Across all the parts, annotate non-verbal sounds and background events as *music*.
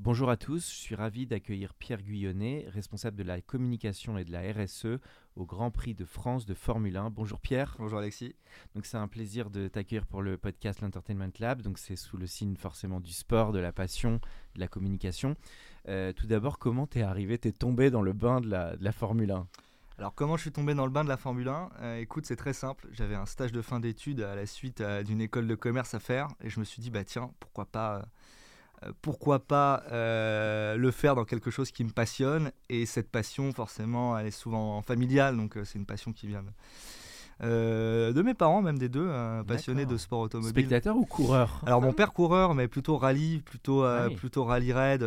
Bonjour à tous, je suis ravi d'accueillir Pierre Guyonnet, responsable de la communication et de la RSE au Grand Prix de France de Formule 1. Bonjour Pierre. Bonjour Alexis. Donc c'est un plaisir de t'accueillir pour le podcast l'Entertainment Lab. Donc c'est sous le signe forcément du sport, de la passion, de la communication. Euh, tout d'abord, comment t'es arrivé, t'es tombé dans le bain de la, de la Formule 1 alors comment je suis tombé dans le bain de la Formule 1 euh, Écoute, c'est très simple. J'avais un stage de fin d'études à la suite euh, d'une école de commerce à faire et je me suis dit bah tiens, pourquoi pas pourquoi pas le faire dans quelque chose qui me passionne et cette passion forcément elle est souvent familiale donc c'est une passion qui vient euh, de mes parents, même des deux, euh, passionnés de sport automobile. Spectateur ou coureur? Alors mon père coureur, mais plutôt rallye, plutôt euh, ah plutôt rallye raid,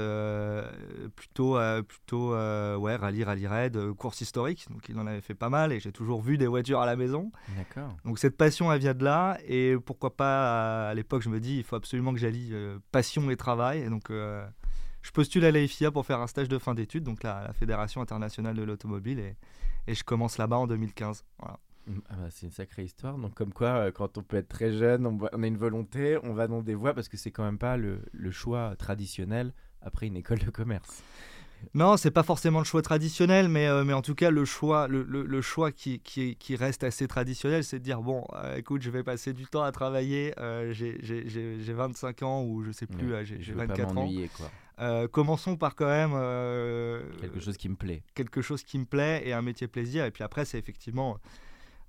plutôt plutôt ouais rallye rallye raid, course historique. Donc il en avait fait pas mal et j'ai toujours vu des voitures à la maison. D'accord. Donc cette passion elle vient de là et pourquoi pas à, l'époque je me dis il faut absolument que j'allie passion et travail et donc je postule à l'AFIA pour faire un stage de fin d'études, donc la, la Fédération internationale de l'automobile, et, et, je commence là-bas en 2015. Voilà. Mmh, ah bah, c'est une sacrée histoire. Donc, comme quoi, euh, quand on peut être très jeune, on, a une volonté, on va dans des voies parce que c'est quand même pas le, choix traditionnel après une école de commerce. Non, c'est pas forcément le choix traditionnel, mais, euh, mais en tout cas, le choix, le, le, choix qui, qui, qui, reste assez traditionnel, c'est de dire bon, euh, écoute, je vais passer du temps à travailler, j'ai 25 ans ou je sais plus, j'ai 24 ans. Quoi. commençons par quand même. quelque chose qui me plaît. Quelque chose qui me plaît et un métier plaisir. Et puis après, c'est effectivement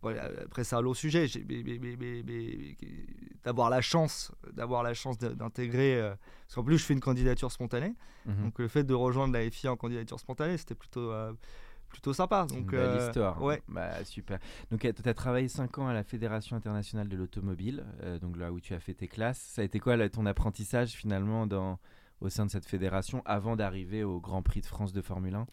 après, c'est un long sujet. D'avoir la chance, d'avoir la chance d'intégrer. Euh, parce qu'en plus, je fais une candidature spontanée. Mhm. Donc, le fait de rejoindre la FIA en candidature spontanée, c'était plutôt. Euh, plutôt sympa. Donc, belle euh, histoire. Ouais. Bah, super. Donc, tu as travaillé 5 ans à la Fédération internationale de l'automobile, donc là où tu as fait tes classes. Ça a été quoi ton apprentissage finalement dans, au sein de cette fédération avant d'arriver au Grand Prix de France de Formule 1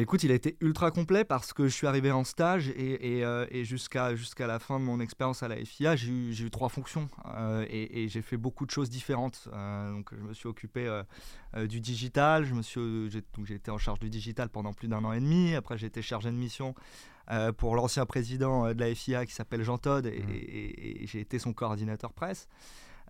Écoute, il a été ultra complet parce que je suis arrivé en stage et, euh, jusqu'à la fin de mon expérience à la FIA, j'ai eu, trois fonctions euh, et, j'ai fait beaucoup de choses différentes. Euh, donc, je me suis occupé du digital, j'ai été en charge du digital pendant plus d'un an et demi. Après, j'ai été chargé de mission pour l'ancien président de la FIA qui s'appelle Jean Todd et, mmh. et j'ai été son coordinateur presse.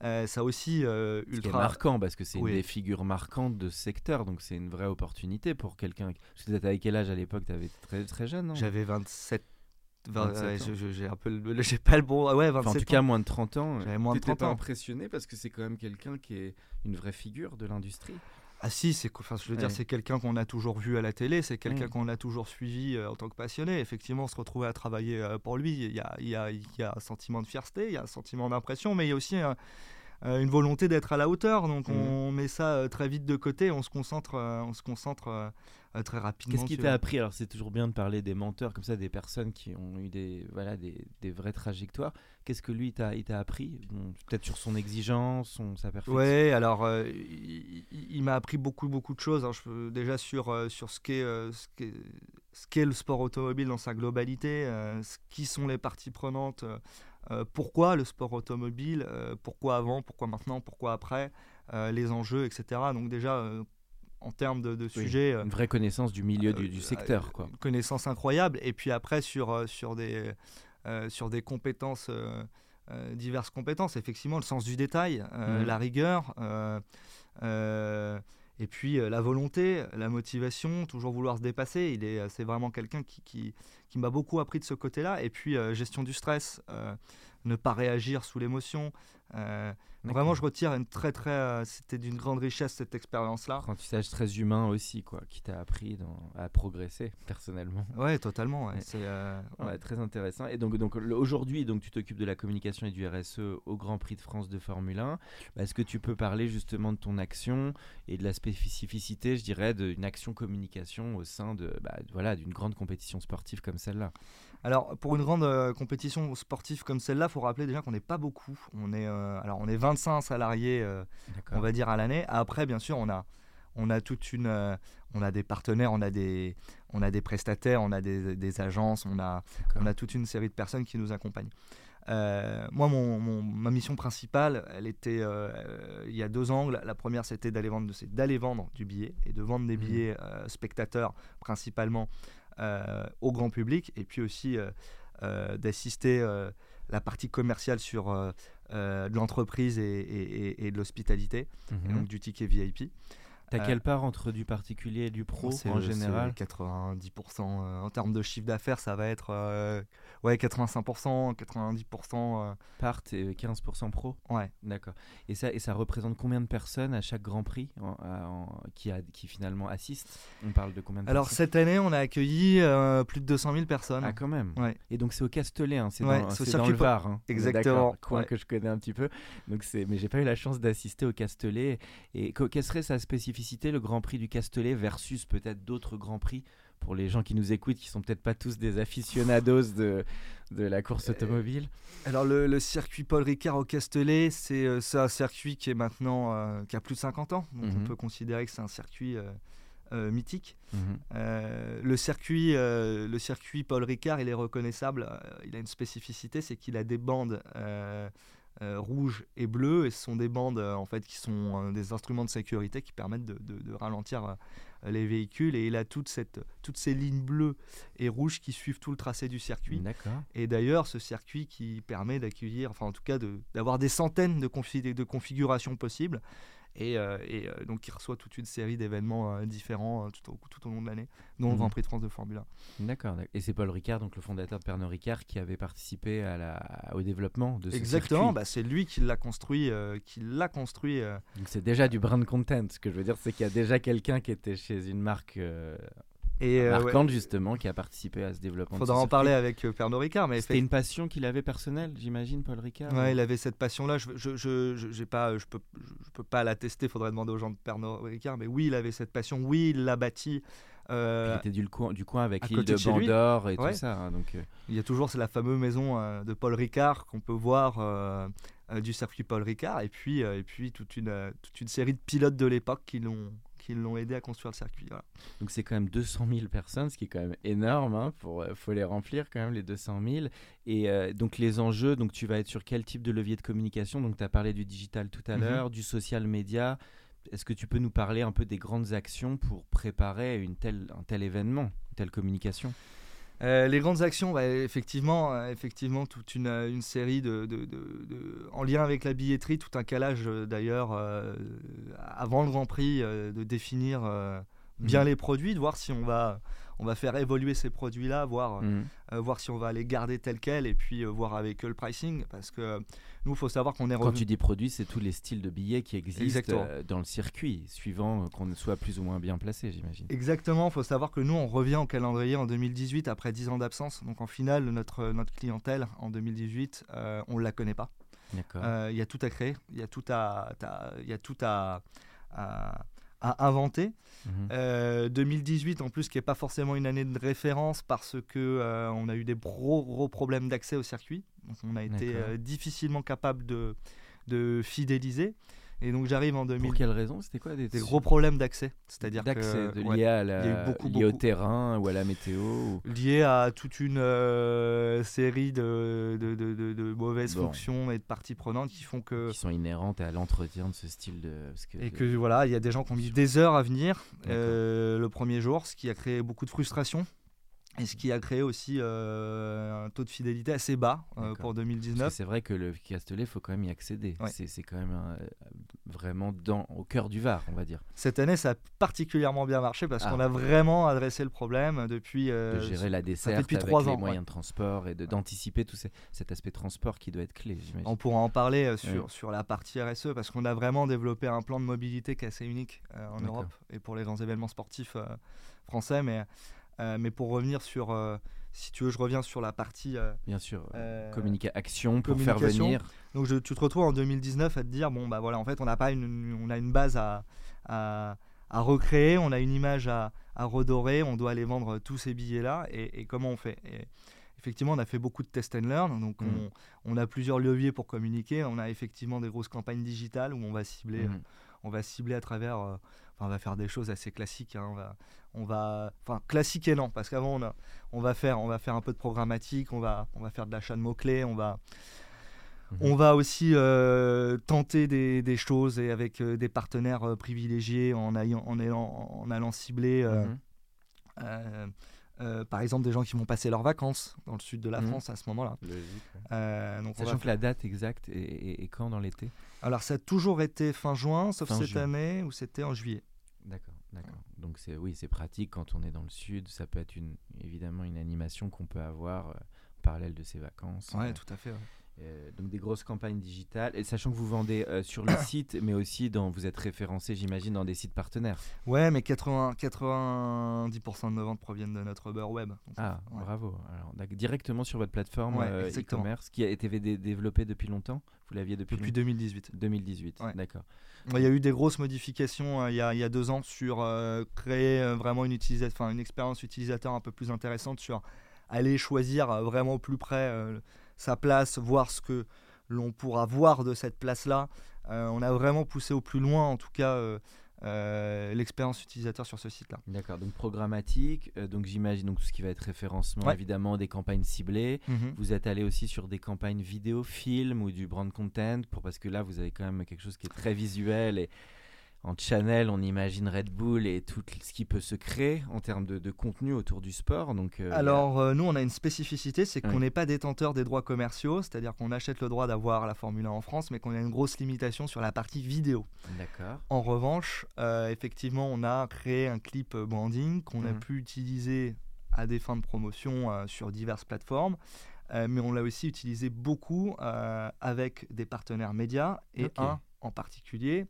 Euh, ça aussi euh, ultra marquant parce que c'est une des figures marquantes de ce secteur, donc c'est une vraie opportunité pour quelqu'un. Tu étais quel âge à l'époque? Tu avais très très jeune, J'avais 27 j'ai un peu j'ai pas le bon ouais 27 en tout cas moins de 30 ans j'avais moins de 30 pas impressionné parce que c'est quand même quelqu'un qui est une vraie figure de l'industrie? Ah si, c'est enfin, je veux dire, c'est quelqu'un qu'on a toujours vu à la télé, c'est quelqu'un qu'on a toujours suivi euh, en tant que passionné. Effectivement, se retrouver à travailler pour lui, il y a, il, y a, il y a, un sentiment de fierté, il y a un sentiment d'impression, mais il y a aussi un, euh, une volonté d'être à la hauteur. Donc on mhm. met ça euh, très vite de côté, on se concentre, euh, on se concentre très rapidement. Qu'est-ce qui t'a appris? Alors c'est toujours bien de parler des menteurs comme ça, des personnes qui ont eu des, voilà, des, des vraies trajectoires. Qu'est-ce que lui t'a, il t'a appris? Peut-être sur son exigence, son, sa perfection Oui, alors il, m'a appris beaucoup, beaucoup de choses. Hein. Je, déjà sur, sur ce, qu'est, ce, qu'est, ce qu'est le sport automobile dans sa globalité, ce qui sont les parties prenantes euh, pourquoi le sport automobile, euh, pourquoi avant, pourquoi maintenant, pourquoi après, euh, les enjeux, etc. Donc déjà, en termes de, sujets... une vraie connaissance du milieu du, secteur. Quoi. Une connaissance incroyable. Et puis après, sur, sur, des, sur des compétences... diverses compétences, effectivement, le sens du détail, mmh. la rigueur, et puis la volonté, la motivation, toujours vouloir se dépasser. Il est, c'est vraiment quelqu'un qui, qui, qui m'a beaucoup appris de ce côté-là. Et puis gestion du stress, ne pas réagir sous l'émotion, Euh, vraiment, je retire une très très. Euh, c'était d'une grande richesse cette expérience-là. Apprentissage très humain aussi, quoi, qui t'a appris dans, à progresser *laughs* personnellement. Ouais, totalement. C'est euh, très intéressant. Et donc, donc aujourd'hui, donc tu t'occupes de la communication et du RSE au Grand Prix de France de Formule 1. Bah, est-ce que tu peux parler justement de ton action et de la spécificité, je dirais, d'une action communication au sein de bah, voilà d'une grande compétition sportive comme celle-là? Alors, pour une grande euh, compétition sportive comme celle-là, il faut rappeler déjà qu'on n'est pas beaucoup. On est, euh, alors, on est 25 salariés, euh, on va dire, à l'année. Après, bien sûr, on a, on a toute une, on a des partenaires, on a des, on a des prestataires, on a des, agences, on a, on a toute une série de personnes qui nous accompagnent. moi, mon, ma mission principale, elle était il y a deux angles. La première, c'était d'aller vendre, d'aller vendre du billet et de vendre des mmh. billets spectateurs principalement euh, au grand public et puis aussi euh, euh, d'assister la partie commerciale sur de l'entreprise et, de l'hospitalité, mhm. donc du ticket VIP. T'as quelle part entre du particulier et du pro en général 90% en termes de chiffre d'affaires, ça va être ouais, 85%, 90%. Part et 15% pro Ouais. D'accord. Et ça, et ça représente combien de personnes à chaque Grand Prix qui, a, qui finalement assistent? On parle de combien de Alors cette année, on a accueilli euh, plus de 200 000 personnes. Ah, quand même. Ouais. Et donc c'est au Castellet, hein, c'est dans, dans, le Var. Hein. Exactement. Coin que je connais un petit peu. Donc mais j'ai pas eu la chance d'assister au Castellet. Et quelle serait sa spécificité, le Grand Prix du Castellet versus peut-être d'autres Grands Prix pour les gens qui nous écoutent, qui sont peut-être pas tous des aficionados de, de la course euh, automobile Alors le, circuit Paul Ricard au Castellet, c'est euh, un circuit qui est maintenant euh, qui a plus de 50 ans, donc on mhm. peut considérer que c'est un circuit mythique. Mhm. le circuit, le circuit Paul Ricard, il est reconnaissable. il a une spécificité, c'est qu'il a des bandes rouges et bleues, et ce sont des bandes en fait qui sont des instruments de sécurité qui permettent de, de ralentir euh, les véhicules et il a toute cette, toutes ces lignes bleues et rouges qui suivent tout le tracé du circuit. Et d'ailleurs, ce circuit qui permet d'accueillir, enfin en tout cas d'avoir des centaines de, de configurations possibles et, euh, euh, donc il reçoit toute une série d'événements euh, différents tout au, tout, au, long de l'année, dont le mhm. Grand Prix de France de Formule 1. D'accord. Et c'est Paul Ricard, donc le fondateur de Pernod Ricard, qui avait participé à la, au développement de ce Exactement. Bah, c'est lui qui l'a construit. qui l'a construit. Donc c'est déjà du brand content. Ce que je veux dire, c'est qu'il y a déjà quelqu'un qui était chez une marque et euh, justement qui a participé à ce développement. Faudra en parler avec euh, Pernod Ricard, mais c'était une passion qu'il avait personnelle, j'imagine, Paul Ricard. Ouais, il avait cette passion-là. Je, je, je, j'ai pas, je peux, je peux pas l'attester. Faudrait demander aux gens de Pernod Ricard, mais oui, il avait cette passion. Oui, il l'a bâti. Euh, il était du coin, du coin avec l'île de, Bandor et tout ça. Hein, donc, Il y a toujours c'est la fameuse maison de Paul Ricard qu'on peut voir du circuit Paul Ricard et puis, et puis toute, une, toute une série de pilotes de l'époque qui l'ont qui l'ont aidé à construire le circuit. Donc c'est quand même 200 000 personnes, ce qui est quand même énorme. Il hein, pour, euh, faut les remplir quand même les 200 000. Et euh, donc les enjeux, donc tu vas être sur quel type de levier de communication? Donc tu as parlé du digital tout à mhm. l'heure, du social media. Est-ce que tu peux nous parler un peu des grandes actions pour préparer une telle, un tel événement, une telle communication? Euh, les grandes actions, bah, effectivement, euh, effectivement, toute une, euh, une série de, de, de, en lien avec la billetterie, tout un calage d'ailleurs avant le Grand Prix de définir bien mhm. les produits, de voir si on va on va faire évoluer ces produits-là, voir, mhm. voir si on va les garder tels quels et puis voir avec eux le pricing. Parce que nous, il faut savoir qu'on est Quand tu dis produits, c'est tous les styles de billets qui existent euh, dans le circuit, suivant qu'on soit plus ou moins bien placé, j'imagine. Exactement, il faut savoir que nous, on revient au calendrier en 2018 après 10 ans d'absence. Donc en finale, notre, notre clientèle en 2018, on ne la connaît pas. Il y a tout à créer, il y a tout à, y a tout à, à à inventer. 2018 mhm. euh, en plus qui n'est pas forcément une année de référence parce que euh, on a eu des gros gros problèmes d'accès au circuit. Donc on a été euh, difficilement capable de, de fidéliser. Et donc j'arrive en 2000. Pour quelle raison? C'était quoi des, gros problèmes d'accès C'est-à-dire d'accès lié, à la... beaucoup, lié au terrain ou à la météo Lié à toute une euh, série de, de, de, de mauvaises fonctions et de parties prenantes qui font que. Qui sont inhérentes à l'entretien de ce style de. et que voilà, il y a des gens qui ont mis des heures à venir euh, le premier jour, ce qui a créé beaucoup de frustration. Et ce qui a créé aussi euh, un taux de fidélité assez bas euh, pour 2019. C'est vrai que le Castellet, il faut quand même y accéder. C'est quand même vraiment dans, au cœur du Var, on va dire. Cette année, ça a particulièrement bien marché parce Ah. qu'on a vraiment adressé le problème depuis. euh, de gérer la desserte depuis avec trois les ans, moyens ouais. de transport et d'anticiper tout ces- cet aspect transport qui doit être clé, j'imagine. On pourra en parler euh, sur, Ouais. sur la partie RSE parce qu'on a vraiment développé un plan de mobilité qui est assez unique euh, en. Europe et pour les grands événements sportifs euh, français. Mais, euh, mais pour revenir sur, euh, si tu veux, je reviens sur la partie. euh, Bien sûr, euh, communiquer action pour faire venir. donc je- tu te retrouves en 2019 à te dire bon bah voilà en fait on n'a pas une, on a une base à, à, à recréer, on a une image à, à redorer, on doit aller vendre tous ces billets là et, et comment on fait? Et Effectivement, on a fait beaucoup de test and learn, donc Mhm. on, on a plusieurs leviers pour communiquer. On a effectivement des grosses campagnes digitales où on va cibler, Mhm. on va cibler à travers, euh, enfin, on va faire des choses assez classiques. hein, on va, on va, enfin classique non, parce qu'avant on, a- on va faire, on va faire un peu de programmatique, on va, on va faire de l'achat de mots clés, on va, Mhm. on va aussi euh, tenter des, des choses et avec euh, des partenaires euh, privilégiés en, ayant- en, allant, en allant cibler, Mhm. euh, par exemple, des gens qui vont passer leurs vacances dans le sud de la Mhm. France à ce moment-là. Euh, donc va Sachant que la date exacte est, quand dans l'été? Alors ça a toujours été fin juin, sauf Fin cette juin. année où c'était en juillet. D'accord, d'accord. Donc c'est oui, c'est pratique quand on est dans le sud. Ça peut être une, évidemment une animation qu'on peut avoir euh, en parallèle de ses vacances. Ouais, Euh, tout à fait. ouais. Euh, donc des grosses campagnes digitales. Et sachant que vous vendez euh, sur le *coughs* site, mais aussi dans, vous êtes référencé, j'imagine, dans des sites partenaires. Ouais, mais 80, 90% de nos ventes proviennent de notre beurre web. Ah, ouais. bravo. Alors, directement sur votre plateforme Ouais, euh, e-commerce qui a été dé- développée depuis longtemps? Vous l'aviez depuis, Depuis longtemps? 2018. 2018. Ouais. D'accord. Il y a eu des grosses modifications il y, a, il y a deux ans sur créer vraiment une, expérience utilisateur un peu plus intéressante sur aller choisir vraiment au plus près sa place, voir ce que l'on pourra voir de cette place-là. Euh, on a vraiment poussé au plus loin, en tout cas, euh, euh, l'expérience utilisateur sur ce site-là. D'accord. Donc programmatique. donc j'imagine donc tout ce qui va être référencement, Ouais. évidemment, des campagnes ciblées. Vous êtes allé aussi sur des campagnes vidéo, film ou du brand content pour parce que là vous avez quand même quelque chose qui est très visuel et en channel on imagine Red Bull et tout ce qui peut se créer en termes de, de contenu autour du sport. Donc euh, Alors, euh, nous, on a une spécificité, c'est qu'on n'est pas détenteur des droits commerciaux, c'est-à-dire qu'on achète le droit d'avoir la Formule 1 en France, mais qu'on a une grosse limitation sur la partie vidéo. d'accord. En revanche, euh, effectivement, on a créé un clip branding qu'on a Mhm. pu utiliser à des fins de promotion sur diverses plateformes, mais on l'a aussi utilisé beaucoup avec des partenaires médias et un en particulier,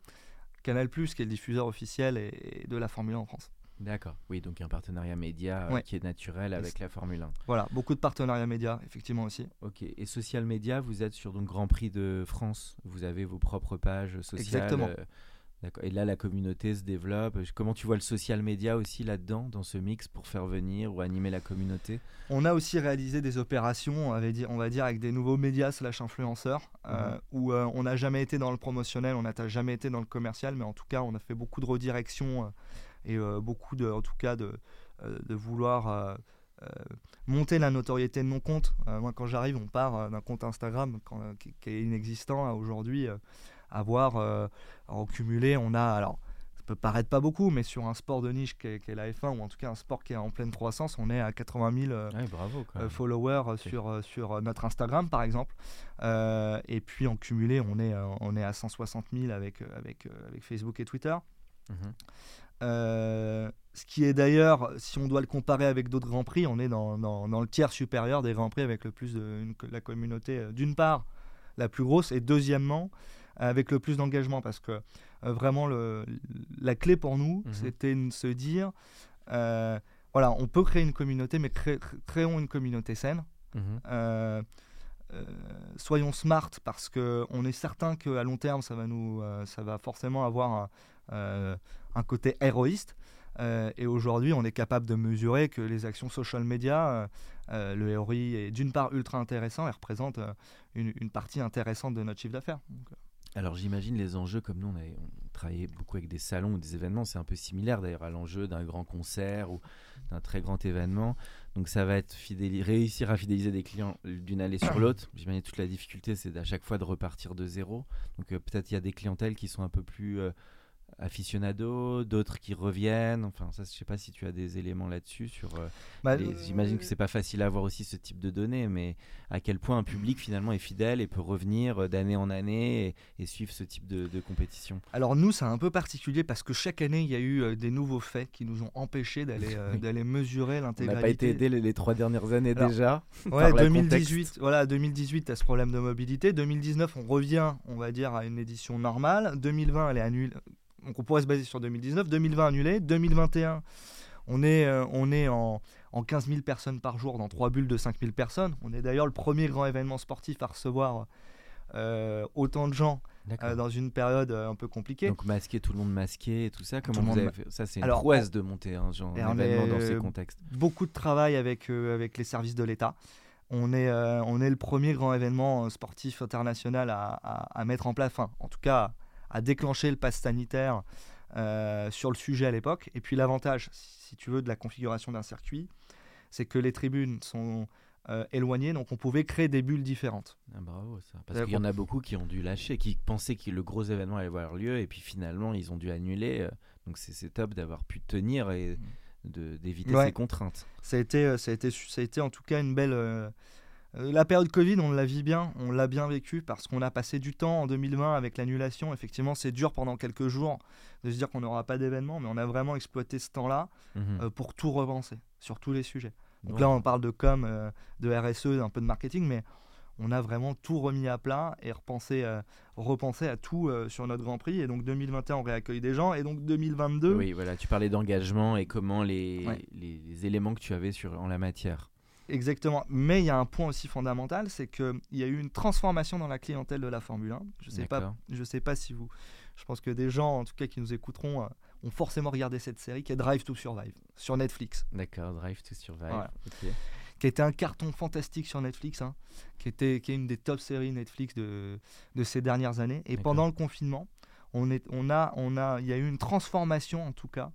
Canal+, qui est le diffuseur officiel et, et de la Formule 1 en France. D'accord. Oui, donc un partenariat média euh, Ouais. qui est naturel avec la Formule 1. Voilà, beaucoup de partenariats médias, effectivement aussi. Ok. Et social media, vous êtes sur donc Grand Prix de France. Vous avez vos propres pages sociales. Exactement. euh. Et là, la communauté se développe. Comment tu vois le social media aussi là-dedans, dans ce mix, pour faire venir ou animer la communauté? On a aussi réalisé des opérations, on va dire, avec des nouveaux médias slash influenceurs, euh, Mhm. où euh, on n'a jamais été dans le promotionnel, on n'a jamais été dans le commercial, mais en tout cas, on a fait beaucoup de redirection euh, et beaucoup de, en tout cas, de, de vouloir euh, monter la notoriété de mon compte. Euh, moi, quand j'arrive, on part euh, d'un compte Instagram quand- qui, qui est inexistant à aujourd'hui, euh, à voir, euh, en cumulé, on a alors. Ça peut paraître pas beaucoup, mais sur un sport de niche qui est, la F1 ou en tout cas un sport qui est en pleine croissance, on est à 80 000 euh, bravo. Euh, followers sur, sur notre Instagram par exemple. Euh, et puis en cumulé, on est, on est à 160 000 avec, avec, avec Facebook et Twitter. Mhm. Ce qui est d'ailleurs, si on doit le comparer avec d'autres Grands Prix, on est dans, dans- dans le tiers supérieur des Grands Prix avec le plus de une- la communauté, d'une part, la plus grosse, et deuxièmement, avec le plus d'engagement. Parce que euh, vraiment, le, la clé pour nous, Mhm. c'était de se dire euh, voilà, on peut créer une communauté, mais cré- créons une communauté saine. Mhm. Euh, euh, soyons smart parce que on est certain qu'à long terme ça va nous euh, ça va forcément avoir un, un côté héroïste et aujourd'hui on est capable de mesurer que les actions social media le ROI est d'une part ultra intéressant et représente une, une partie intéressante de notre chiffre d'affaires Alors j'imagine les enjeux, comme nous on, a, travaillait beaucoup avec des salons ou des événements, c'est un peu similaire d'ailleurs à l'enjeu d'un grand concert ou d'un très grand événement. Donc ça va être réussir à fidéliser des clients d'une allée sur l'autre. *clears throat* J'imagine toute la difficulté c'est à chaque fois de repartir de zéro. Donc euh, peut-être il y a des clientèles qui sont un peu plus... euh, aficionados, d'autres qui reviennent. Enfin, ça, je sais pas si tu as des éléments là-dessus. Sur, euh, Bah, les- J'imagine que c'est pas facile à avoir aussi ce type de données, mais à quel point un public finalement est fidèle et peut revenir euh, d'année en année et, et suivre ce type de, de compétition. Alors nous, c'est un peu particulier parce que chaque année, il y a eu euh, des nouveaux faits qui nous ont empêchés d'aller euh, *laughs* Oui. d'aller mesurer On n'a l'intégralité. pas été aidé les, les trois dernières années Alors, déjà. Ouais, par le 2018, contexte. voilà, 2018, à ce problème de mobilité. 2019, on revient, on va dire, à une édition normale. 2020, elle est annulée. Donc on pourrait se baser sur 2019. 2020 annulé. 2021, on est, euh, on est en, en 15 000 personnes par jour dans trois bulles de 5 000 personnes. On est d'ailleurs le premier grand événement sportif à recevoir euh, autant de gens euh, dans une période un peu compliquée. Donc masqué, tout le monde masqué et tout ça. Comment le vous monde avez fait? Ça, c'est une Alors, prouesse de monter un genre événement dans ces contextes. beaucoup de travail avec, avec les services de l'État. On est, on est le premier grand événement sportif international à, à- à mettre en place, enfin, en tout cas à déclencher le pass sanitaire euh, sur le sujet à l'époque. Et puis l'avantage, si tu veux, de la configuration d'un circuit, c'est que les tribunes sont euh, éloignées, donc on pouvait créer des bulles différentes. Ah, bravo ça. Parce Euh, qu'il y en a beaucoup qui ont dû lâcher, qui pensaient que le gros événement allait avoir lieu et puis finalement ils ont dû annuler. Donc c'est top d'avoir pu tenir et de- d'éviter Ouais. ces contraintes. Ça a été, ça a été, ça a été en tout cas une belle. Euh, la période Covid, on la vit bien, on l'a bien vécu parce qu'on a passé du temps en 2020 avec l'annulation. Effectivement, c'est dur pendant quelques jours de se dire qu'on n'aura pas d'événement, mais on a vraiment exploité ce temps-là Mhm. euh, pour tout repenser sur tous les sujets. Donc là, on parle de com, euh, de RSE, un peu de marketing, mais on a vraiment tout remis à plat et repensé, euh, repensé à tout euh, sur notre Grand Prix. Et donc 2021, on réaccueille des gens. Et donc 2022, Oui, voilà, tu parlais d'engagement et comment les, Ouais. les, les éléments que tu avais sur, en la matière. Exactement. Mais il y a un point aussi fondamental, c'est qu'il y a eu une transformation dans la clientèle de la Formule 1. Je sais pas, je sais pas si vous. Je pense que des gens, en tout cas, qui nous écouteront, euh, ont forcément regardé cette série qui est Drive to Survive sur Netflix, D'accord, Drive to Survive. Voilà. ok. qui été un carton fantastique sur Netflix, hein, qui était, qui est une des top séries Netflix de, de ces dernières années. Et pendant le confinement, on est, on a, on a, il y a eu une transformation, en tout cas,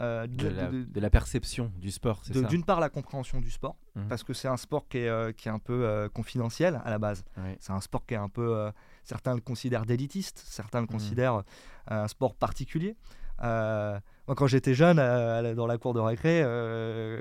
euh, De, de- la, de- de la perception du sport, c'est ça d'une part la compréhension du sport, Mhm. parce que c'est un sport qui est, euh, qui est un peu euh, confidentiel à la base. C'est un sport qui est un peu. certains le considèrent d'élitiste, certains le Mhm. considèrent un sport particulier. Moi, quand j'étais jeune, dans la cour de récré,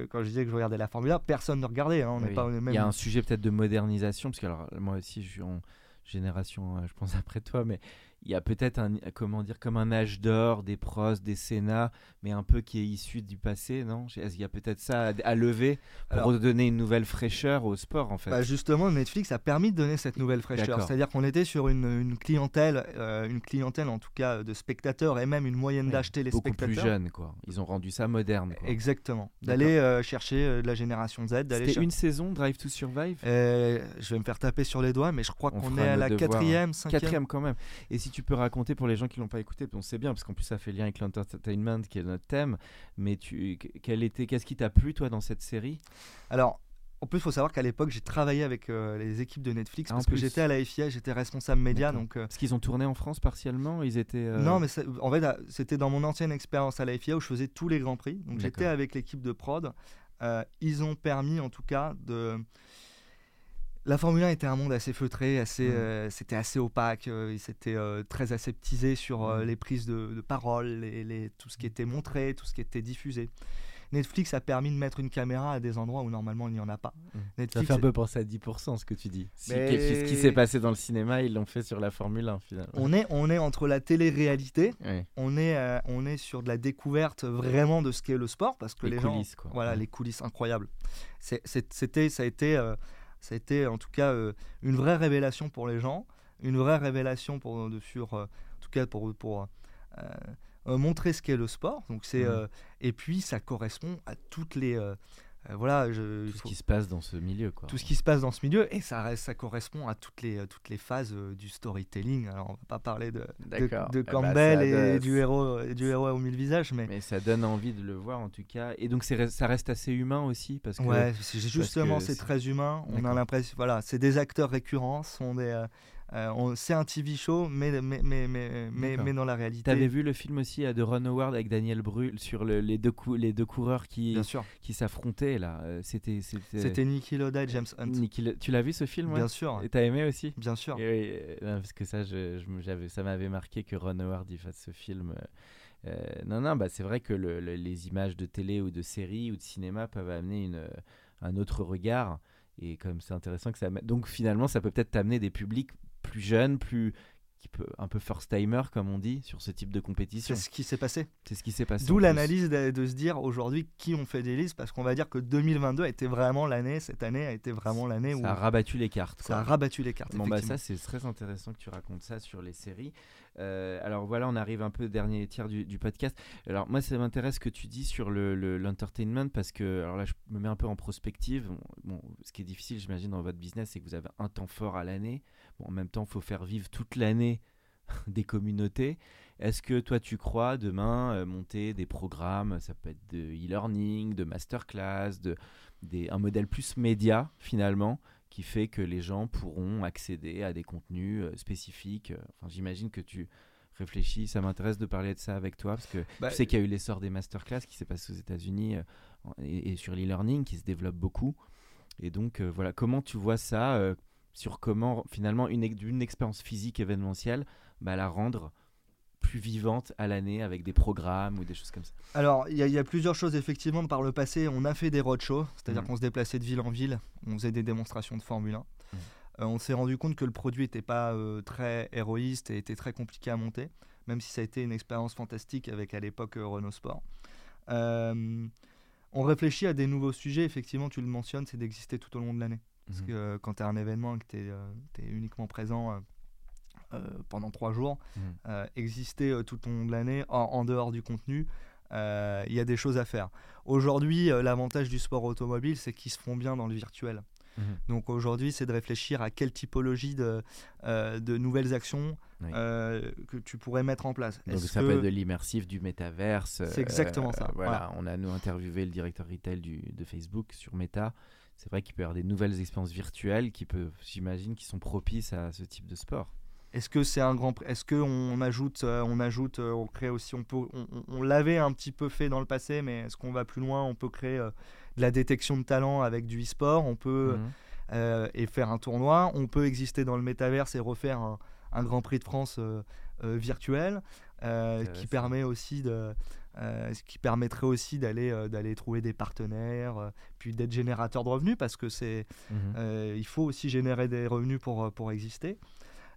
quand je disais que je regardais la Formule 1, personne ne regardait. hein, on Oui. pas est Il même. y a un sujet peut-être de modernisation, parce que alors, moi aussi je suis en génération, je pense après toi, mais il y a peut-être un, comment dire, comme un âge d'or des pros, des sénats, mais un peu qui est issu du passé, non? Est-ce qu'il y a peut-être ça à, à lever pour Alors- redonner une nouvelle fraîcheur au sport en fait? Bah, justement, Netflix a permis de donner cette nouvelle fraîcheur. C'est-à-dire qu'on était sur une, une clientèle, euh, une clientèle en tout cas de spectateurs et même une moyenne Ouais, d'âge Beaucoup téléspectateurs. plus jeune, quoi. Ils ont rendu ça moderne. quoi. Exactement. D'aller euh, chercher euh, de la génération Z, d'aller C'était une saison Drive to Survive? Je vais me faire taper sur les doigts, mais je crois On qu'on est à la hein. quatrième, cinquième. Quatrième quand même. Et si tu peux raconter pour les gens qui l'ont pas écouté, on sait bien parce qu'en plus ça fait lien avec l'entertainment qui est notre thème. Mais tu, quel était, qu'est-ce qui t'a plu toi dans cette série? Alors, en plus, il faut savoir qu'à l'époque, j'ai travaillé avec euh, les équipes de Netflix Ah, parce que j'étais à la FIA, j'étais responsable média. Donc, euh, Parce qu'ils ont tourné en France partiellement. Ils étaient. euh, Non, mais ça- en fait, euh, c'était dans mon ancienne expérience à la FIA où je faisais tous les grands prix. Donc, j'étais avec l'équipe de prod. Euh, ils ont permis, en tout cas, de. La Formule 1 était un monde assez feutré, assez, euh, c'était assez opaque, euh, c'était euh, très aseptisé sur euh, les prises de, de parole, les, les- tout ce qui était montré, tout ce qui était diffusé. Netflix a permis de mettre une caméra à des endroits où normalement il n'y en a pas. Ça Netflix, fait un peu penser à 10% ce que tu dis. Si, Mais- ce qui s'est passé dans le cinéma, ils l'ont fait sur la Formule 1 finalement. on est, on est entre la télé-réalité, on est, euh, on est sur de la découverte vraiment de ce qu'est le sport parce que les, les, gens, coulisses quoi. voilà, Ouais. les coulisses incroyables. C'était, ça a été, euh, ça a été en tout cas euh, une vraie révélation pour les gens, une vraie révélation pour, de- sur, euh, en tout cas pour, pour euh, montrer ce qu'est le sport. Donc c'est, euh, et puis ça correspond à toutes les, euh, voilà, je, Tout ce faut- qui se passe dans ce milieu quoi. tout ce qui se passe dans ce milieu et ça reste, ça correspond à toutes les, toutes les phases euh, du storytelling. Alors on va pas parler de, de, Eh ben, Campbell et du héros, et du héros aux mille visages, mais, Mais ça donne envie de le voir en tout cas. Et donc ça reste assez humain aussi parce que. ouais, justement c'est très humain. On a l'impression, voilà, c'est des acteurs récurrents, sont des, euh, c'est un TV show, mais, mais, mais, mais, mais, dans la réalité. T'avais vu le film aussi de Ron Howard avec Daniel Brühl sur les, deux les deux coureurs qui, qui s'affrontaient là. C'était c'était Nicky Loda et James Hunt. Tu l'as vu ce film Bien sûr. Et t'as aimé aussi? Bien sûr. parce que ça, je, je ça m'avait marqué que Ron Howard il fasse ce film. Euh, non, non, bah, c'est vrai que les images de télé ou de série ou de cinéma peuvent amener une, un autre regard. Et comme c'est intéressant que ça. Donc finalement, ça peut peut-être t'amener des publics plus jeunes, plus qui peut un peu first timer comme on dit sur ce type de compétition. C'est ce qui s'est passé. C'est ce qui s'est passé. D'où l'analyse de, se dire aujourd'hui qui ont fait des listes parce qu'on va dire que 2022 a été vraiment l'année, cette année a été vraiment l'année où ça a rabattu les cartes. Ça a rabattu les cartes. Bon bah ça c'est très intéressant que tu racontes ça sur les séries. Euh, alors voilà, on arrive un peu au dernier tiers du, podcast. Alors moi, ça m'intéresse ce que tu dis sur l'entertainment le, parce que, alors là, je me mets un peu en prospective. Bon, ce qui est difficile, j'imagine, dans votre business, c'est que vous avez un temps fort à l'année. Bon, en même temps, il faut faire vivre toute l'année *laughs* des communautés. Est-ce que toi, tu crois demain euh, monter des programmes, ça peut être de e-learning, de masterclass, de, des, un modèle plus média finalement, qui fait que les gens pourront accéder à des contenus euh, spécifiques. Enfin, j'imagine que tu réfléchis. Ça m'intéresse de parler de ça avec toi parce que bah, tu sais qu'il y a eu l'essor des masterclass qui s'est passé aux États-Unis euh, et, sur l'e-learning qui se développe beaucoup. Et donc euh, voilà, comment tu vois ça sur comment finalement une, une expérience physique événementielle, bah, la rendre plus vivante à l'année avec des programmes ou des choses comme ça Alors, il y, a plusieurs choses effectivement. Par le passé, on a fait des roadshows, c'est-à-dire mm. qu'on se déplaçait de ville en ville, on faisait des démonstrations de Formule 1. Mm. Euh, on s'est rendu compte que le produit n'était pas euh, très héroïste et était très compliqué à monter, même si ça a été une expérience fantastique avec à l'époque euh, Renault Sport. on réfléchit à des nouveaux sujets, effectivement, tu le mentionnes, c'est d'exister tout au long de l'année. Parce mm-hmm. que quand tu as un événement et que tu es, uniquement présent euh, pendant trois jours, mmh. euh, exister euh, tout au long de l'année en, dehors du contenu. Il y a des choses à faire. Aujourd'hui, l'avantage du sport automobile, c'est qu'ils se font bien dans le virtuel. Mmh. Donc aujourd'hui, c'est de réfléchir à quelle typologie de, de nouvelles actions que tu pourrais mettre en place. Donc ça peut être de l'immersif, du métaverse. C'est exactement ça. Voilà, on a nous interviewé le directeur retail du, de Facebook sur Meta. C'est vrai qu'il peut y avoir des nouvelles expériences virtuelles qui peuvent, j'imagine, qui sont propices à ce type de sport. Est-ce que c'est un grand Est-ce que on ajoute, euh, on ajoute, euh, on crée aussi, on peut, on, l'avait un petit peu fait dans le passé, mais est-ce qu'on va plus loin On peut créer euh, de la détection de talent avec du e-sport, on peut mhm. et faire un tournoi, on peut exister dans le métaverse et refaire un, Grand Prix de France virtuel, qui permet aussi de, ce qui permettrait aussi d'aller d'aller trouver des partenaires, puis d'être générateur de revenus parce que c'est, mhm. il faut aussi générer des revenus pour pour exister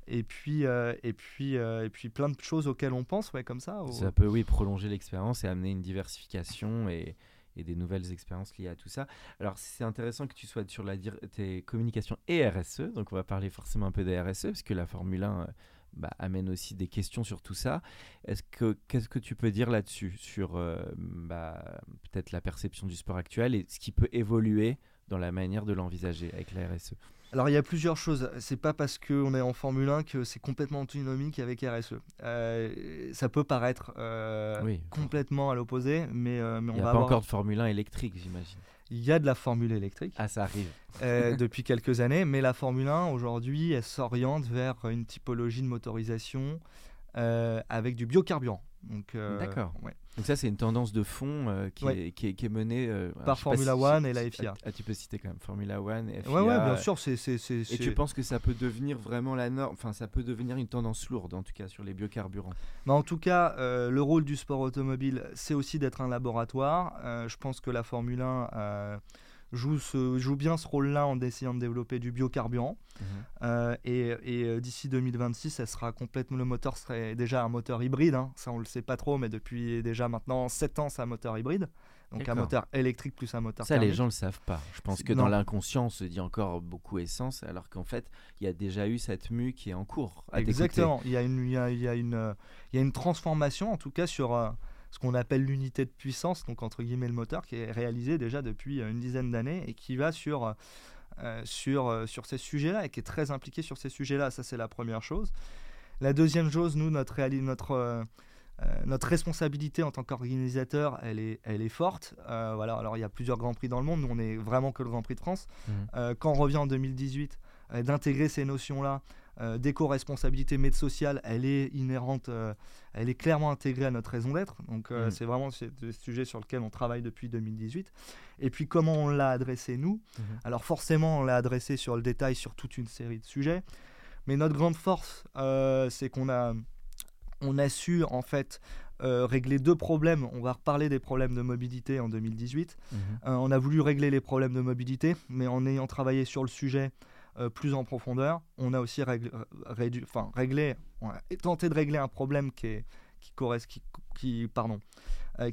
et puis, euh, et, puis, euh, et puis plein de choses auxquelles on pense, ouais, comme ça. Ça peut, oui, prolonger l'expérience et amener une diversification et, et, des nouvelles expériences liées à tout ça. Alors, c'est intéressant que tu sois sur la, tes communications et RSE, donc on va parler forcément un peu des RSE, parce que la Formule 1 euh, bah, amène aussi des questions sur tout ça. Est-ce que, qu'est-ce que tu peux dire là-dessus, sur bah, peut-être la perception du sport actuel et ce qui peut évoluer dans la manière de l'envisager avec la RSE alors il y a plusieurs choses. C'est pas parce qu'on est en Formule 1 que c'est complètement antinomique avec RSE. Euh, ça peut paraître euh, complètement à l'opposé, mais, euh, mais on va. Il n'y a pas encore de Formule 1 électrique, j'imagine. Il y a de la Formule électrique. Ah, ça arrive. *laughs* depuis quelques années, mais la Formule 1 aujourd'hui, elle s'oriente vers une typologie de motorisation avec du biocarburant. D'accord. Donc ça, c'est une tendance de fond euh, qui, est, qui, est, menée euh, par Formula One et la FIA. Ah, tu peux citer quand même Formula One et FIA. Ouais, ouais, bien sûr. c'est et tu penses que ça peut devenir vraiment la norme, enfin ça peut devenir une tendance lourde en tout cas sur les biocarburants? Mais en tout cas, euh, le rôle du sport automobile, c'est aussi d'être un laboratoire. je pense que la Formule 1 joue, joue bien ce rôle-là en essayant de développer du biocarburant. Mhm. Euh, et, euh, d'ici 2026, ça sera complètement, le moteur serait déjà un moteur hybride. Hein. Ça, on le sait pas trop, mais depuis déjà maintenant 7 ans, c'est un moteur hybride. Donc un moteur électrique plus un moteur Ça, les gens le savent pas. Je pense que dans l'inconscient, on se dit encore beaucoup essence, alors qu'en fait, il y a déjà eu cette mue qui est en cours. Exactement. Il y, a une, il, y a, il, y a une, il y a une transformation, en tout cas, sur, euh, ce qu'on appelle l'unité de puissance, donc entre guillemets le moteur, qui est réalisé déjà depuis euh, une dizaine d'années et qui va sur, euh, sur, euh, sur ces sujets-là et qui est très impliqué sur ces sujets-là. Ça, c'est la première chose. La deuxième chose, nous, notre, notre, notre responsabilité en tant qu'organisateur, elle est, elle est forte. voilà, alors il y a plusieurs grands prix dans le monde, nous on est vraiment que le Grand Prix de France. Mmh. quand on revient en 2018, d'intégrer ces notions-là d'éco-responsabilité mais de social, elle est inhérente, elle est clairement intégrée à notre raison d'être. Donc mm. c'est vraiment ce sujet sur lequel on travaille depuis 2018. Et puis comment on l'a adressé nous? Mm-hmm. Alors forcément on l'a adressé sur le détail sur toute une série de sujets. Mais notre grande force, c'est qu'on a, on a su en fait euh, régler deux problèmes. On va reparler des problèmes de mobilité en 2018. Mhm. Euh, on a voulu régler les problèmes de mobilité, mais en ayant travaillé sur le sujet euh, plus en profondeur, on a aussi réglé, enfin, réglé tenté de régler un problème qui, est, qui, qui, qui, pardon,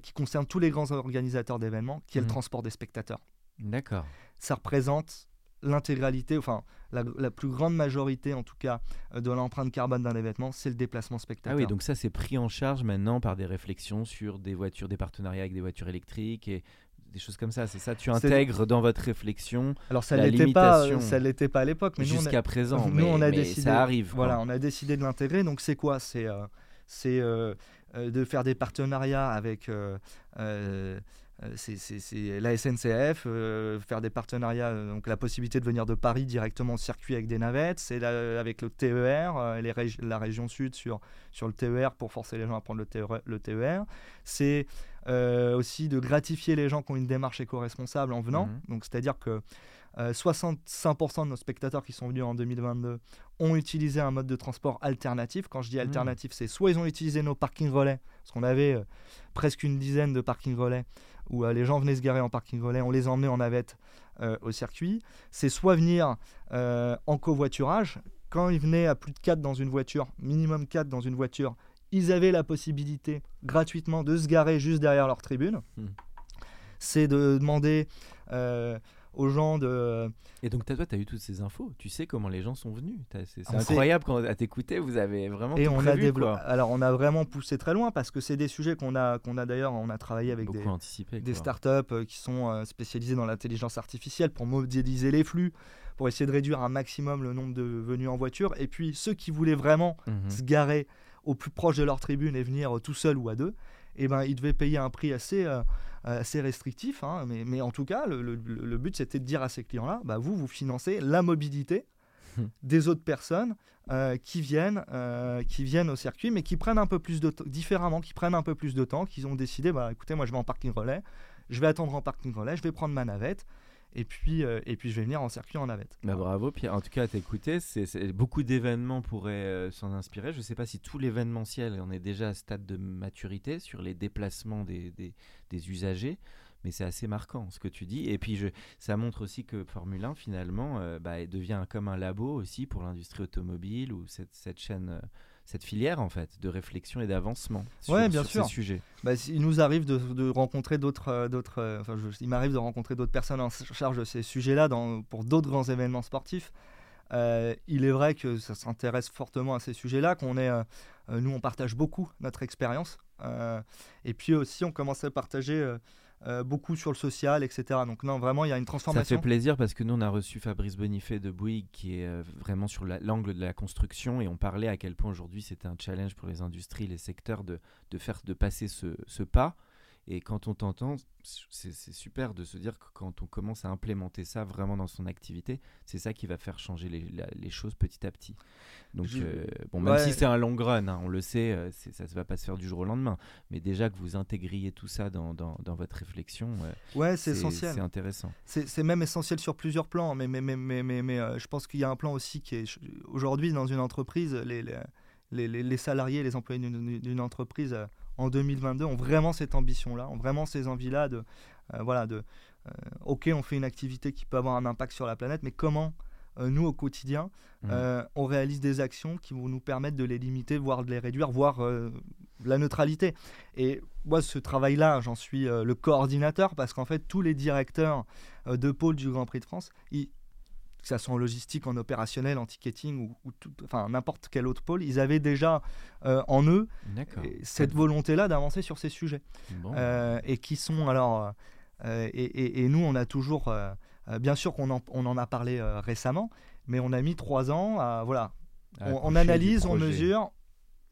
qui concerne tous les grands organisateurs d'événements, qui est le mhm. transport des spectateurs. D'accord. Ça représente l'intégralité, enfin la, plus grande majorité en tout cas euh, de l'empreinte carbone d'un événement, c'est le déplacement spectateur. Ah oui, donc ça c'est pris en charge maintenant par des réflexions sur des voitures, des partenariats avec des voitures électriques et des choses comme ça. C'est ça, tu intègres dans votre réflexion. Alors ça l'était pas, ça l'était pas à l'époque, mais jusqu'à présent, nous on a décidé, ça arrive. Voilà, on a décidé de l'intégrer. Donc c'est quoi? C'est euh, c'est euh, de faire des partenariats avec euh, c'est la SNCF, euh, faire des partenariats, euh, donc la possibilité de venir de Paris directement au circuit avec des navettes, c'est avec le TER, les la région sud sur, sur le TER pour forcer les gens à prendre le TER. Le TER. C'est aussi de gratifier les gens qui ont une démarche éco-responsable en venant, mhm. donc c'est-à-dire que 65% de nos spectateurs qui sont venus en 2022 ont utilisé un mode de transport alternatif. Quand je dis mhm. alternatif, c'est soit ils ont utilisé nos parkings relais, parce qu'on avait presque une dizaine de parkings relais, où euh, les gens venaient se garer en parking relais, on les emmenait en navette euh, au circuit. C'est soit venir euh, en covoiturage, quand ils venaient à plus de 4 dans une voiture, minimum 4 dans une voiture, ils avaient la possibilité gratuitement de se garer juste derrière leur tribune. Hmm. C'est de demander aux gens de. Et donc, toi, tu as eu toutes ces infos. Tu sais comment les gens sont venus. C'est incroyable quand, à t'écouter. Vous avez vraiment. Et on a développé. Alors, on a vraiment poussé très loin parce que c'est des sujets qu'on a, qu'on a d'ailleurs. On a travaillé avec des, des startups euh, qui sont euh, spécialisées dans l'intelligence artificielle pour modéliser les flux, pour essayer de réduire un maximum le nombre de venues en voiture. Et puis, ceux qui voulaient vraiment mhm. se garer au plus proche de leur tribune et venir tout seul ou à deux, eh ben, ils devaient payer un prix assez. Euh, euh, assez restrictif, hein, mais, mais, en tout cas, le, but c'était de dire à ces clients-là, bah, vous, vous financez la mobilité hmm. des autres personnes euh, qui, viennent, euh, qui viennent au circuit, mais qui prennent un peu plus de temps, différemment, qui prennent un peu plus de temps, qui ont décidé, bah, écoutez, moi je vais en parking relais, je vais attendre en parking relais, je vais prendre ma navette, et puis, euh, et puis je vais venir en circuit en navette. Bah, bravo Pierre, en tout cas à t'écouter, c'est, beaucoup d'événements pourraient euh, s'en inspirer. Je ne sais pas si tout l'événementiel en est déjà à stade de maturité sur les déplacements des, des, usagers, mais c'est assez marquant ce que tu dis. Et puis ça montre aussi que Formule 1 finalement euh, bah, devient comme un labo aussi pour l'industrie automobile ou cette, cette chaîne cette filière en fait de réflexion et d'avancement sur, ouais, bien sûr. ces sujets. Bah, il nous arrive de, rencontrer d'autres, euh, d'autres, euh, enfin, il m'arrive de rencontrer d'autres personnes en charge de ces sujets-là pour d'autres grands événements sportifs. Euh, il est vrai que ça s'intéresse fortement à ces sujets-là, qu'on est, nous on partage beaucoup notre expérience, et puis aussi on commence à partager euh, beaucoup sur le social, etc. Donc non, vraiment, il y a une transformation. Ça fait plaisir parce que nous, on a reçu Fabrice Bonifay de Bouygues, qui est euh, vraiment sur l'angle de la construction, et on parlait à quel point aujourd'hui c'était un challenge pour les industries, les secteurs de, faire, de passer ce pas. Et quand on t'entend, c'est super de se dire que quand on commence à implémenter ça vraiment dans son activité, c'est ça qui va faire changer les, les, choses petit à petit. Donc, euh, bon, même si c'est un long run, hein, on le sait, euh, ça ne va pas se faire du jour au lendemain. Mais déjà que vous intégriez tout ça dans, dans, dans votre réflexion, euh, ouais, c'est essentiel. C'est intéressant. C'est même essentiel sur plusieurs plans. Mais, mais, mais, mais, mais, mais je pense qu'il y a un plan aussi qui est aujourd'hui dans une entreprise, les, les, les, salariés, les employés d'une entreprise en 2022 ont vraiment cette ambition-là, ont vraiment ces envies-là de, euh, voilà, de, euh, ok, on fait une activité qui peut avoir un impact sur la planète, mais comment euh, nous au quotidien, mmh. on réalise des actions qui vont nous permettre de les limiter, voire de les réduire, voire la neutralité. Et moi, ce travail-là, j'en suis le coordinateur parce qu'en fait, tous les directeurs de pôle du Grand Prix de France, ils, que ce soit en logistique, en opérationnel, en ticketing ou, enfin n'importe quel autre pôle, ils avaient déjà euh, en eux cette volonté-là d'avancer sur ces sujets. Euh, et qui sont alors, euh, et, nous on a toujours, bien sûr qu'on en, on en a parlé récemment, mais on a mis trois ans à, voilà, on, analyse, on mesure,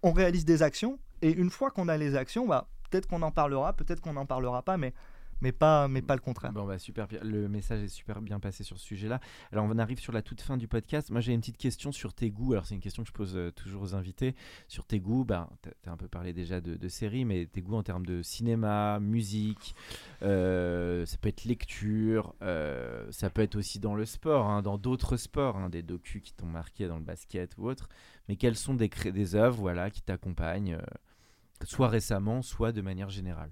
on réalise des actions, et une fois qu'on a les actions, bah, peut-être qu'on en parlera, peut-être qu'on n'en parlera pas, mais mais pas, mais pas le contraire. Bon, bah, super, le message est super bien passé sur ce sujet-là. Alors, on arrive sur la toute fin du podcast. Moi, j'ai une petite question sur tes goûts. Alors, c'est une question que je pose euh, toujours aux invités. Sur tes goûts, bah, tu as, un peu parlé déjà de, séries, mais tes goûts en termes de cinéma, musique, euh, ça peut être lecture, euh, ça peut être aussi dans le sport, hein, dans d'autres sports, hein, des docus qui t'ont marqué dans le basket ou autre. Mais quelles sont des, œuvres voilà, qui t'accompagnent, soit récemment, soit de manière générale?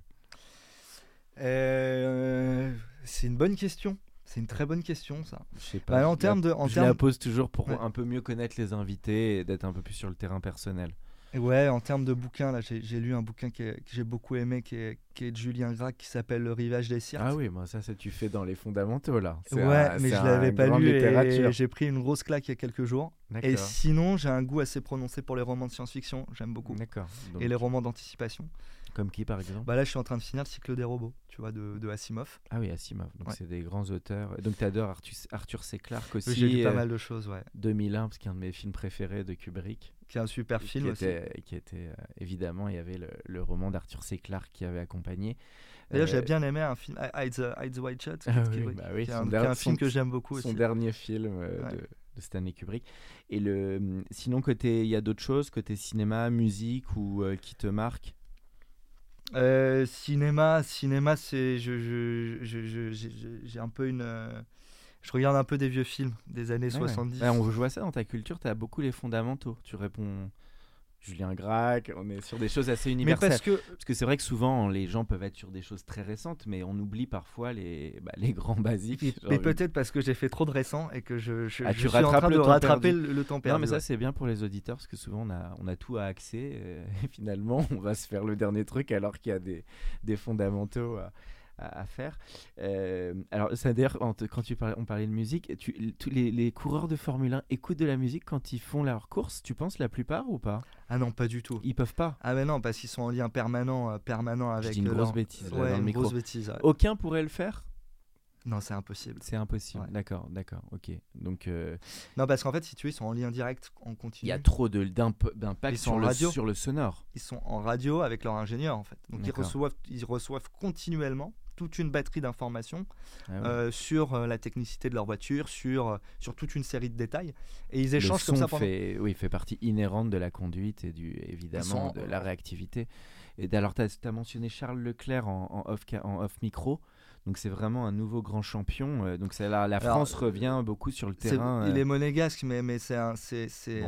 Euh, c'est une bonne question. C'est une très bonne question, ça. Je sais pas. Bah, en termes de, en je la pose toujours pour un peu mieux connaître les invités et d'être un peu plus sur le terrain personnel. Ouais, en termes de bouquins, là, j'ai lu un bouquin que j'ai beaucoup aimé, qui est, qui est, de Julien Gracq, qui s'appelle Le Rivage des Cirques. Ah oui, moi ça, ça tu fais dans les fondamentaux là. Ouais, mais je l'avais pas lu et j'ai pris une grosse claque il y a quelques jours. Et sinon, j'ai un goût assez prononcé pour les romans de science-fiction. J'aime beaucoup. D'accord. Et les romans d'anticipation. Comme qui, par exemple bah Là, je suis en train de finir le cycle des robots, tu vois, de, de Asimov. Ah oui, Asimov. Donc, c'est des grands auteurs. Donc, tu adores Arthur, Arthur C. Clarke aussi. J'ai lu pas euh, mal de choses, ouais. 2001, parce qu'il est un de mes films préférés de Kubrick. Qui est un super film qui aussi. Était, qui était, euh, évidemment, il y avait le, le roman d'Arthur C. Clarke qui avait accompagné. D'ailleurs, j'ai euh, bien aimé un film, Hide the, White Shot, ah qui, bah oui, qui, est un, un, film que j'aime beaucoup son dernier film de, de, Stanley Kubrick. Et le, sinon, côté, il y a d'autres choses, côté cinéma, musique, ou qui te marquent? Euh, cinéma, cinéma, c'est. Je, j'ai un peu une. Euh, je regarde un peu des vieux films des années 70. on voit ça dans ta culture, tu as beaucoup les fondamentaux. Tu réponds Julien Gracq, on est sur des choses assez universelles. parce que parce que c'est vrai que souvent les gens peuvent être sur des choses très récentes, mais on oublie parfois les, bah, les grands basiques. mais peut-être parce que j'ai fait trop de récents et que je, je, ah, suis en train de rattraper le, temps perdu. Non, mais ça c'est bien pour les auditeurs parce que souvent on a, on a tout à accès *laughs* et finalement on va se faire le dernier truc alors qu'il y a des, des fondamentaux à, faire. Euh, alors, ça d'ailleurs, quand tu parlais, on parlait de musique, tu, tous les, les, coureurs de Formule 1 écoutent de la musique quand ils font leur course, tu penses la plupart ou pas? Ah non, pas du tout. Ils peuvent pas? Ah mais non, parce qu'ils sont en lien permanent, euh, permanent avec. une grosse bêtise. Ouais, dans une grosse bêtise. Aucun pourrait le faire? Non, c'est impossible. C'est impossible. D'accord, d'accord, ok. Donc. Euh, non, parce qu'en fait, si tu veux, ils sont en lien direct, en continu. Il y a trop d'impact sur, le, sur le sonore. Ils sont en radio avec leur ingénieur, en fait. Donc ils reçoivent, ils reçoivent continuellement toute une batterie d'informations ah euh, sur euh, la technicité de leur voiture, sur, euh, sur toute une série de détails. Et ils échangent comme ça pendant... Fait, oui, fait partie inhérente de la conduite et du, évidemment de la réactivité. Et alors, tu as, mentionné Charles Leclerc en, off, en off micro. Donc c'est vraiment un nouveau grand champion. donc la, la France revient beaucoup sur le terrain. Il est monégasque, mais, mais c'est un, c'est, c'est,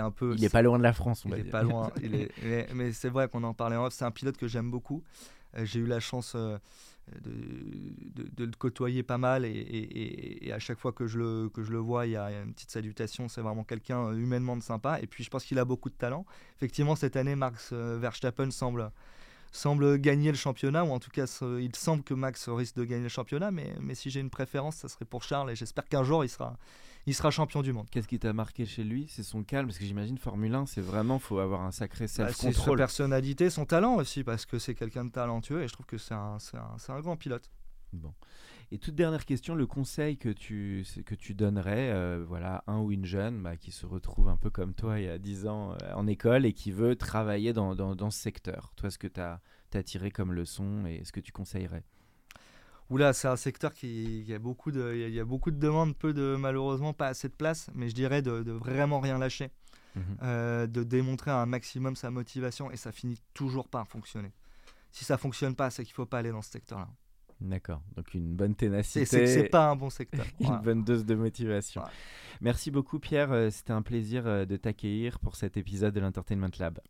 un peu. Il n'est pas loin de la France, on il va Pas loin. *laughs* il est, mais, c'est vrai qu'on en parlait en off. C'est un pilote que j'aime beaucoup. J'ai eu la chance de, le côtoyer pas mal et, à chaque fois que je le, que je le vois, il y a une petite salutation. C'est vraiment quelqu'un euh, humainement de sympa. Et puis je pense qu'il a beaucoup de talent. Effectivement, cette année, Max euh, Verstappen semble, semble gagner le championnat, ou en tout cas, il semble que Max risque de gagner le championnat. Mais, mais si j'ai une préférence, ça serait pour Charles et j'espère qu'un jour il sera, il sera champion du monde. Qu'est-ce qui t'a marqué chez lui? C'est son calme, parce que j'imagine Formule 1, c'est vraiment, faut avoir un sacré bah, self-control. c'est sa personnalité, son talent aussi, parce que c'est quelqu'un de talentueux et je trouve que c'est un, un, un, grand pilote. Bon. Et toute dernière question, le conseil que tu, que tu donnerais, euh, voilà, un ou une jeune bah, qui se retrouve un peu comme toi il y a 10 ans euh, en école et qui veut travailler dans, dans, dans ce secteur? Toi, ce que tu as, as, tiré comme leçon et ce que tu conseillerais? Oula, c'est un secteur qui il y a beaucoup de il y a beaucoup de demandes, peu de malheureusement pas assez de place, mais je dirais de, de vraiment rien lâcher, mhm. euh, de démontrer un maximum sa motivation et ça finit toujours par fonctionner. Si ça fonctionne pas, c'est qu'il faut pas aller dans ce secteur-là. D'accord, donc une bonne ténacité. C'est pas un bon secteur. *laughs* une bonne dose de motivation. Merci beaucoup Pierre, euh, c'était un plaisir euh, de t'accueillir pour cet épisode de l'Entertainment Lab.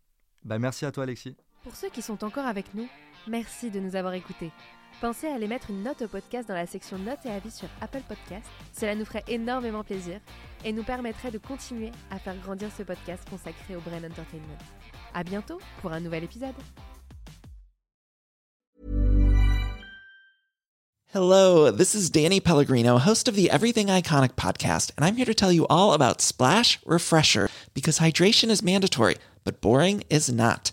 Bah merci à toi Alexis. Pour ceux qui sont encore avec nous, merci de nous avoir écoutés. Pensez à aller mettre une note au podcast dans la section notes et avis sur Apple Podcast. Cela nous ferait énormément plaisir et nous permettrait de continuer à faire grandir ce podcast consacré au Brain Entertainment. À bientôt pour un nouvel épisode. Hello, this is Danny Pellegrino, host of the Everything Iconic podcast, and I'm here to tell you all about Splash Refresher because hydration is mandatory, but boring is not.